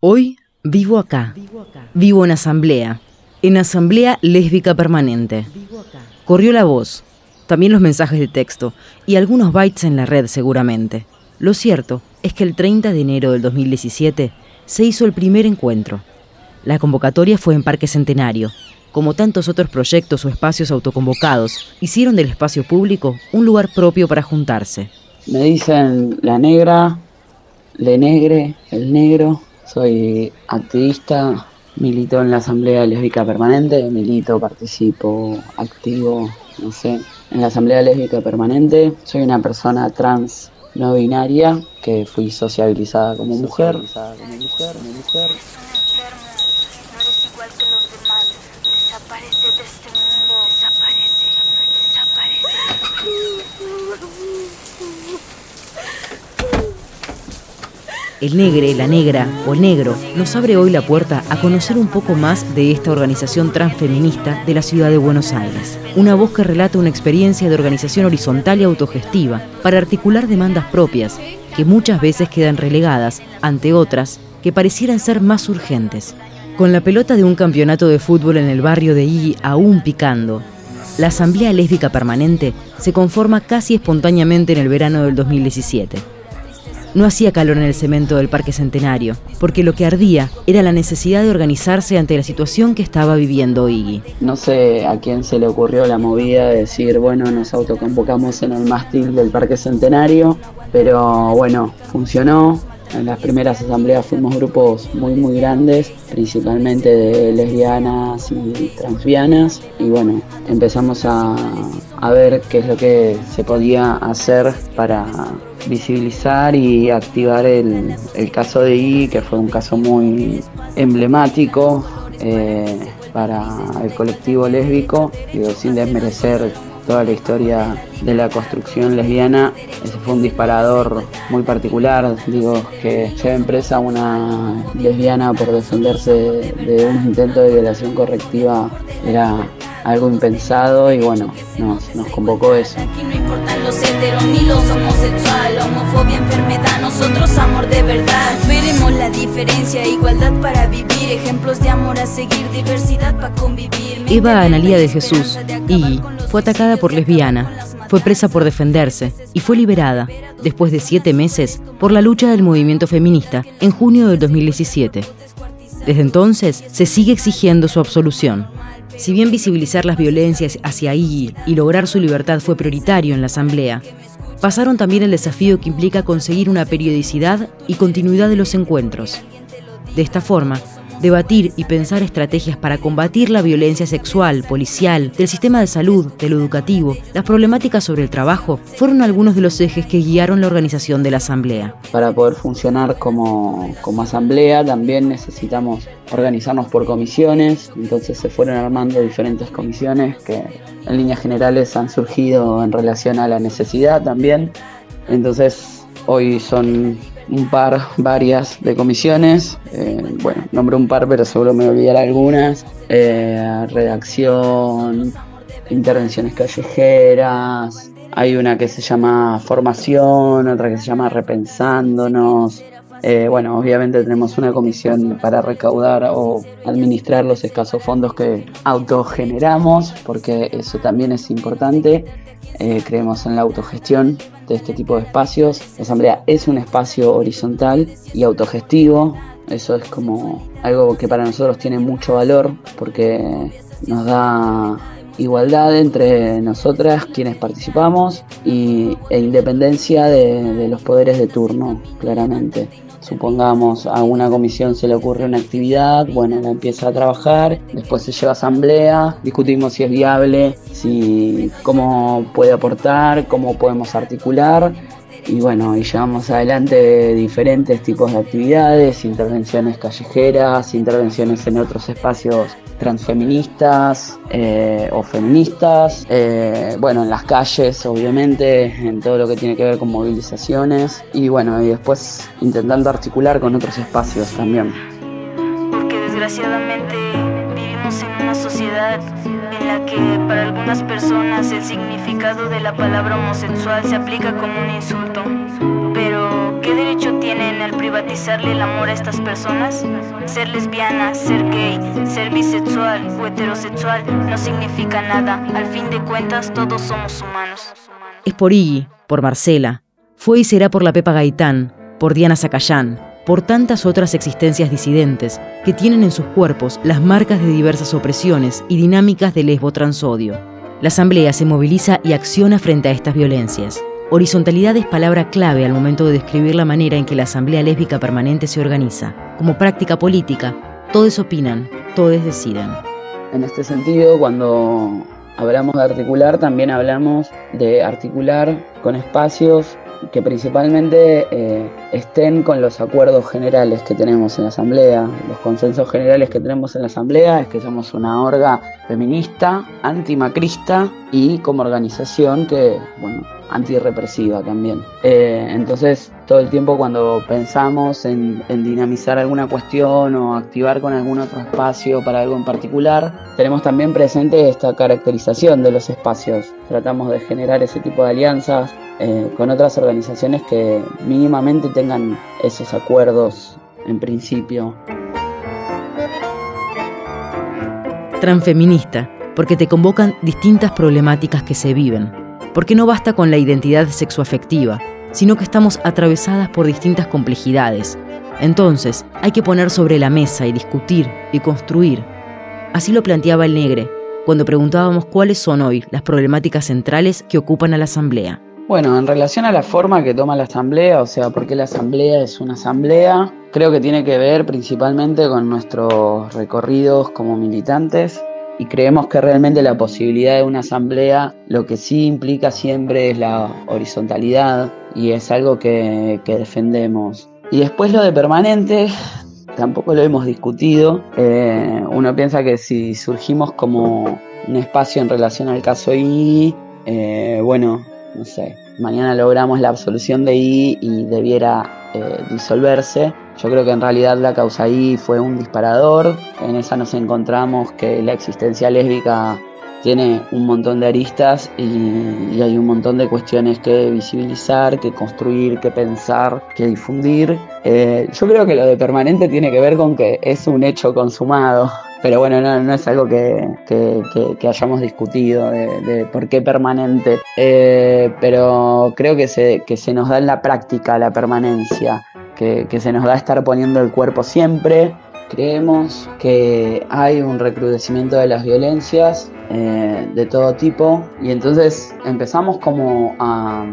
Hoy vivo acá. Vivo en asamblea. En asamblea lésbica permanente. Corrió la voz, también los mensajes de texto y algunos bytes en la red seguramente. Lo cierto es que el 30 de enero del 2017 se hizo el primer encuentro. La convocatoria fue en Parque Centenario. Como tantos otros proyectos o espacios autoconvocados, hicieron del espacio público un lugar propio para juntarse. Me dicen la negra, le negre, el negro. Soy activista, milito en la Asamblea Lésbica Permanente, milito, participo, activo, no sé, en la Asamblea Lésbica Permanente. Soy una persona trans no binaria que fui sociabilizada como mujer. Sociabilizada como mujer, como mujer. No eres igual que los demás. Desaparece de este mundo. Desaparece. El negre, la negra o el negro nos abre hoy la puerta a conocer un poco más de esta organización transfeminista de la ciudad de Buenos Aires. Una voz que relata una experiencia de organización horizontal y autogestiva para articular demandas propias que muchas veces quedan relegadas ante otras que parecieran ser más urgentes. Con la pelota de un campeonato de fútbol en el barrio de Igi aún picando, la Asamblea Lésbica Permanente se conforma casi espontáneamente en el verano del 2017. No hacía calor en el cemento del Parque Centenario, porque lo que ardía era la necesidad de organizarse ante la situación que estaba viviendo Iggy. No sé a quién se le ocurrió la movida de decir, bueno, nos autoconvocamos en el mástil del Parque Centenario, pero bueno, funcionó, en las primeras asambleas fuimos grupos muy muy grandes, principalmente de lesbianas y transvianas. Y bueno, empezamos a, a ver qué es lo que se podía hacer para visibilizar y activar el, el caso de I, que fue un caso muy emblemático eh, para el colectivo lésbico, digo, sin desmerecer toda la historia de la construcción lesbiana. Ese fue un disparador muy particular, digo, que lleva presa una lesbiana por defenderse de un intento de violación correctiva era algo impensado y bueno, nos, nos convocó eso. Importan los heteros ni los homosexuales, homofobia, enfermedad, nosotros amor de verdad. Veremos la diferencia, igualdad para vivir, ejemplos de amor a seguir, diversidad para convivir. Eva Analía de Jesús, y fue atacada por lesbiana, fue presa por defenderse y fue liberada, después de siete meses, por la lucha del movimiento feminista en junio del 2017. Desde entonces se sigue exigiendo su absolución. Si bien visibilizar las violencias hacia Iggy y lograr su libertad fue prioritario en la Asamblea, pasaron también el desafío que implica conseguir una periodicidad y continuidad de los encuentros. De esta forma, debatir y pensar estrategias para combatir la violencia sexual, policial, del sistema de salud, de lo educativo, las problemáticas sobre el trabajo, fueron algunos de los ejes que guiaron la organización de la Asamblea. Para poder funcionar como, como asamblea también necesitamos organizarnos por comisiones, entonces se fueron armando diferentes comisiones que en líneas generales han surgido en relación a la necesidad también. Entonces hoy son un par, varias de comisiones. Eh, bueno, nombré un par, pero seguro me olvidaré algunas. Eh, redacción, intervenciones callejeras. Hay una que se llama formación, otra que se llama repensándonos. Eh, bueno, obviamente tenemos una comisión para recaudar o administrar los escasos fondos que autogeneramos, porque eso también es importante. Eh, creemos en la autogestión de este tipo de espacios. La asamblea es un espacio horizontal y autogestivo. Eso es como algo que para nosotros tiene mucho valor porque nos da igualdad entre nosotras quienes participamos y, e independencia de, de los poderes de turno, claramente supongamos a una comisión se le ocurre una actividad, bueno, la empieza a trabajar, después se lleva a asamblea, discutimos si es viable, si cómo puede aportar, cómo podemos articular y bueno, y llevamos adelante diferentes tipos de actividades, intervenciones callejeras, intervenciones en otros espacios transfeministas eh, o feministas, eh, bueno, en las calles, obviamente, en todo lo que tiene que ver con movilizaciones y bueno, y después intentando articular con otros espacios también. Porque desgraciadamente en la que para algunas personas el significado de la palabra homosexual se aplica como un insulto. Pero, ¿qué derecho tienen al privatizarle el amor a estas personas? Ser lesbiana, ser gay, ser bisexual o heterosexual no significa nada. Al fin de cuentas, todos somos humanos. Es por Iggy, por Marcela, fue y será por la Pepa Gaitán, por Diana Zacayán, por tantas otras existencias disidentes que tienen en sus cuerpos las marcas de diversas opresiones y dinámicas de lesbo-transodio. La Asamblea se moviliza y acciona frente a estas violencias. Horizontalidad es palabra clave al momento de describir la manera en que la Asamblea Lésbica Permanente se organiza. Como práctica política, todos opinan, todos deciden. En este sentido, cuando hablamos de articular, también hablamos de articular con espacios que principalmente eh, estén con los acuerdos generales que tenemos en la Asamblea. Los consensos generales que tenemos en la Asamblea es que somos una orga feminista, antimacrista y como organización que, bueno, antirrepresiva también. Eh, entonces, todo el tiempo cuando pensamos en, dinamizar alguna cuestión o activar con algún otro espacio para algo en particular, tenemos también presente esta caracterización de los espacios. Tratamos de generar ese tipo de alianzas eh, con otras organizaciones que mínimamente tengan esos acuerdos en principio. Transfeminista, porque te convocan distintas problemáticas que se viven, porque no basta con la identidad sexoafectiva, sino que estamos atravesadas por distintas complejidades. Entonces, hay que poner sobre la mesa y discutir y construir. Así lo planteaba el Negre, cuando preguntábamos cuáles son hoy las problemáticas centrales que ocupan a la Asamblea. Bueno, en relación a la forma que toma la asamblea, o sea, por qué la asamblea es una asamblea, creo que tiene que ver principalmente con nuestros recorridos como militantes y creemos que realmente la posibilidad de una asamblea lo que sí implica siempre es la horizontalidad y es algo que, defendemos. Y después lo de permanente, tampoco lo hemos discutido. Eh, uno piensa que si surgimos como un espacio en relación al caso I, eh, bueno, no sé, mañana logramos la absolución de I y debiera eh, disolverse. Yo creo que en realidad la causa I fue un disparador. En esa nos encontramos que la existencia lésbica tiene un montón de aristas y, hay un montón de cuestiones que visibilizar, que construir, que pensar, que difundir. Eh, yo creo que lo de permanente tiene que ver con que es un hecho consumado. Pero bueno, no, es algo que, hayamos discutido de, por qué permanente. Eh, pero creo que se, que se nos da en la práctica la permanencia, que, se nos da estar poniendo el cuerpo siempre. Creemos que hay un recrudecimiento de las violencias eh, de todo tipo y entonces empezamos como a,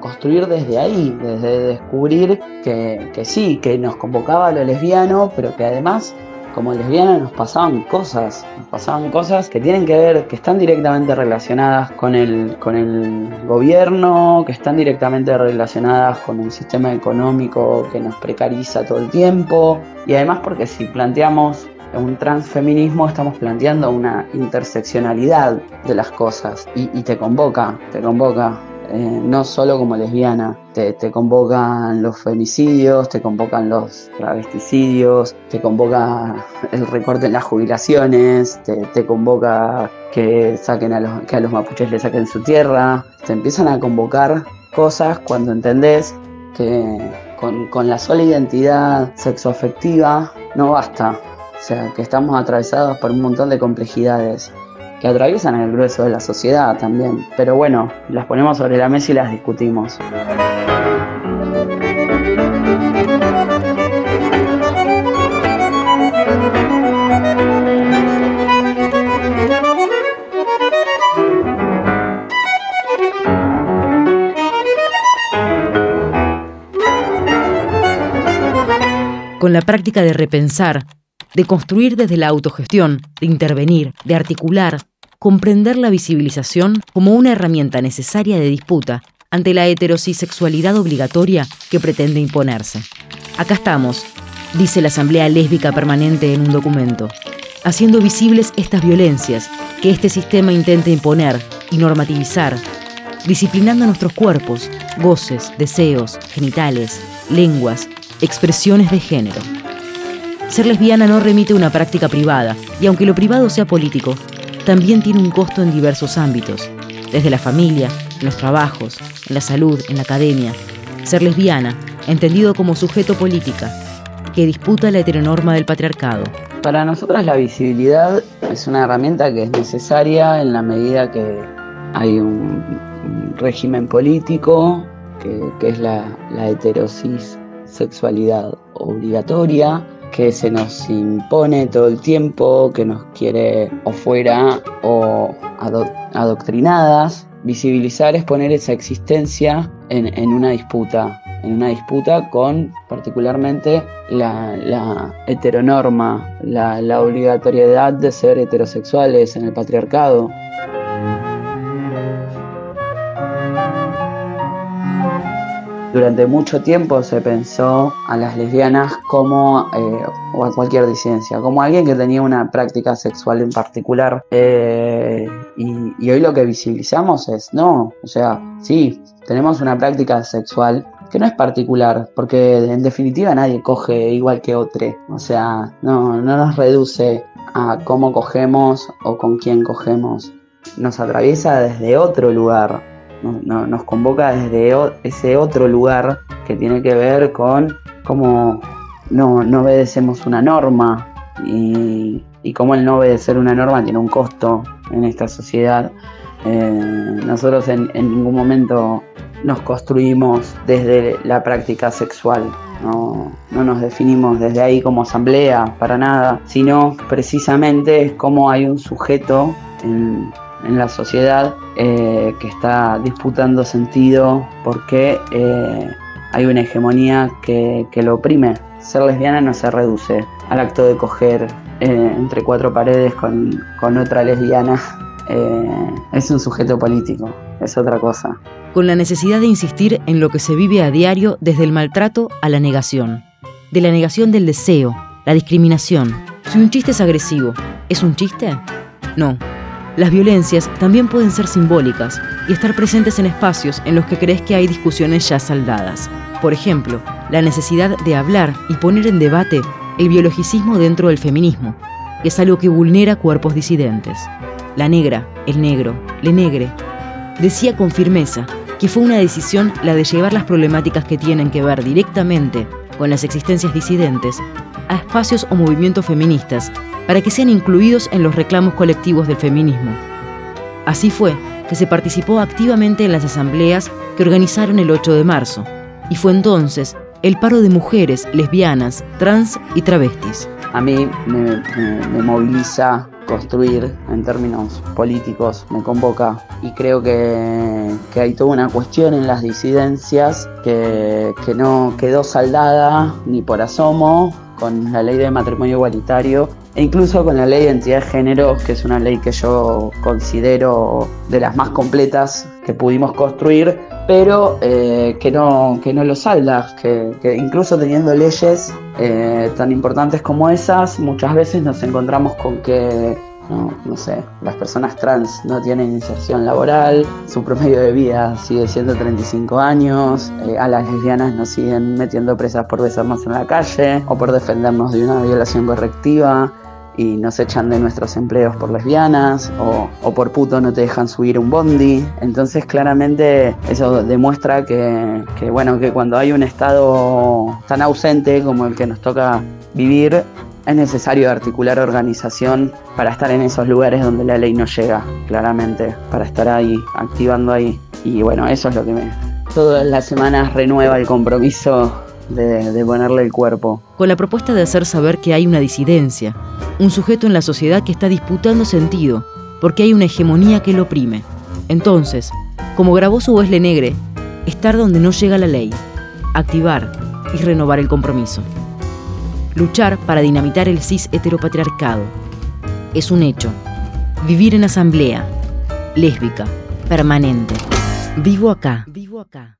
construir desde ahí, desde descubrir que, que sí, que nos convocaba lo lesbiano, pero que además como lesbiana nos pasaban cosas, nos pasaban cosas que tienen que ver, que están directamente relacionadas con el, con el gobierno, que están directamente relacionadas con un sistema económico que nos precariza todo el tiempo, y además porque si planteamos un transfeminismo estamos planteando una interseccionalidad de las cosas. Y, y te convoca, te convoca eh, no solo como lesbiana, te, convocan los femicidios, te convocan los travesticidios, te convoca el recorte en las jubilaciones, te, convoca que saquen a los, que a los mapuches le saquen su tierra, te empiezan a convocar cosas cuando entendés que con, con la sola identidad sexoafectiva no basta, o sea, que estamos atravesados por un montón de complejidades que atraviesan el grueso de la sociedad también. Pero bueno, las ponemos sobre la mesa y las discutimos. Con la práctica de repensar, de construir desde la autogestión, de intervenir, de articular, comprender la visibilización como una herramienta necesaria de disputa ante la heterosexualidad obligatoria que pretende imponerse. Acá estamos, dice la Asamblea Lésbica Permanente en un documento, haciendo visibles estas violencias que este sistema intenta imponer y normativizar, disciplinando nuestros cuerpos, goces, deseos, genitales, lenguas, expresiones de género. Ser lesbiana no remite a una práctica privada, y aunque lo privado sea político, también tiene un costo en diversos ámbitos, desde la familia, en los trabajos, en la salud, en la academia. Ser lesbiana entendido como sujeto política, que disputa la heteronorma del patriarcado. Para nosotras la visibilidad es una herramienta que es necesaria en la medida que hay un, régimen político que, es la, la heterosis sexualidad obligatoria que se nos impone todo el tiempo, que nos quiere o fuera o adoctrinadas. Visibilizar es poner esa existencia en, una disputa, en una disputa con particularmente la, heteronorma, la, la obligatoriedad de ser heterosexuales en el patriarcado. Durante mucho tiempo se pensó a las lesbianas como, eh, o a cualquier disidencia, como alguien que tenía una práctica sexual en particular. Eh, y, hoy lo que visibilizamos es, no, o sea, sí, tenemos una práctica sexual que no es particular, porque en definitiva nadie coge igual que otro. O sea, no, no nos reduce a cómo cogemos o con quién cogemos. Nos atraviesa desde otro lugar, nos convoca desde ese otro lugar que tiene que ver con cómo no, obedecemos una norma y, cómo el no obedecer una norma tiene un costo en esta sociedad. Eh, nosotros en, ningún momento nos construimos desde la práctica sexual, no, no, nos definimos desde ahí como asamblea para nada, sino precisamente es como hay un sujeto en, en la sociedad eh, que está disputando sentido porque eh, hay una hegemonía que, lo oprime. Ser lesbiana no se reduce al acto de coger eh, entre cuatro paredes con, con otra lesbiana. es un sujeto político, es otra cosa. Con la necesidad de insistir en lo que se vive a diario desde el maltrato a la negación. De la negación del deseo, la discriminación. Si un chiste es agresivo, ¿es un chiste? No, las violencias también pueden ser simbólicas y estar presentes en espacios en los que crees que hay discusiones ya saldadas. Por ejemplo, la necesidad de hablar y poner en debate el biologicismo dentro del feminismo, que es algo que vulnera cuerpos disidentes. La negra, el negro, le negre, decía con firmeza que fue una decisión la de llevar las problemáticas que tienen que ver directamente con las existencias disidentes a espacios o movimientos feministas para que sean incluidos en los reclamos colectivos del feminismo. Así fue que se participó activamente en las asambleas que organizaron el 8 de marzo, y fue entonces el paro de mujeres lesbianas, trans y travestis. A mí me, moviliza construir en términos políticos, me convoca y creo que, hay toda una cuestión en las disidencias que, que no quedó saldada ni por asomo con la ley de matrimonio igualitario e incluso con la ley de identidad de género, que es una ley que yo considero de las más completas que pudimos construir, pero eh, que, no, que no lo salda, que, incluso teniendo leyes eh, tan importantes como esas, muchas veces nos encontramos con que no, no, sé, las personas trans no tienen inserción laboral, su promedio de vida sigue siendo 35 años, eh, a las lesbianas nos siguen metiendo presas por besarnos en la calle o por defendernos de una violación correctiva y nos echan de nuestros empleos por lesbianas o, o, por puto no te dejan subir un bondi. Entonces claramente eso demuestra que, que, bueno, que cuando hay un estado tan ausente como el que nos toca vivir, es necesario articular organización para estar en esos lugares donde la ley no llega, claramente, para estar ahí, activando ahí. Y bueno, eso es lo que me... Todas las semanas renueva el compromiso de, de, ponerle el cuerpo. Con la propuesta de hacer saber que hay una disidencia, un sujeto en la sociedad que está disputando sentido, porque hay una hegemonía que lo oprime. Entonces, como grabó su voz Negre, estar donde no llega la ley, activar y renovar el compromiso luchar para dinamitar el cis heteropatriarcado. Es un hecho. Vivir en asamblea, lésbica, permanente. Vivo acá. Vivo acá.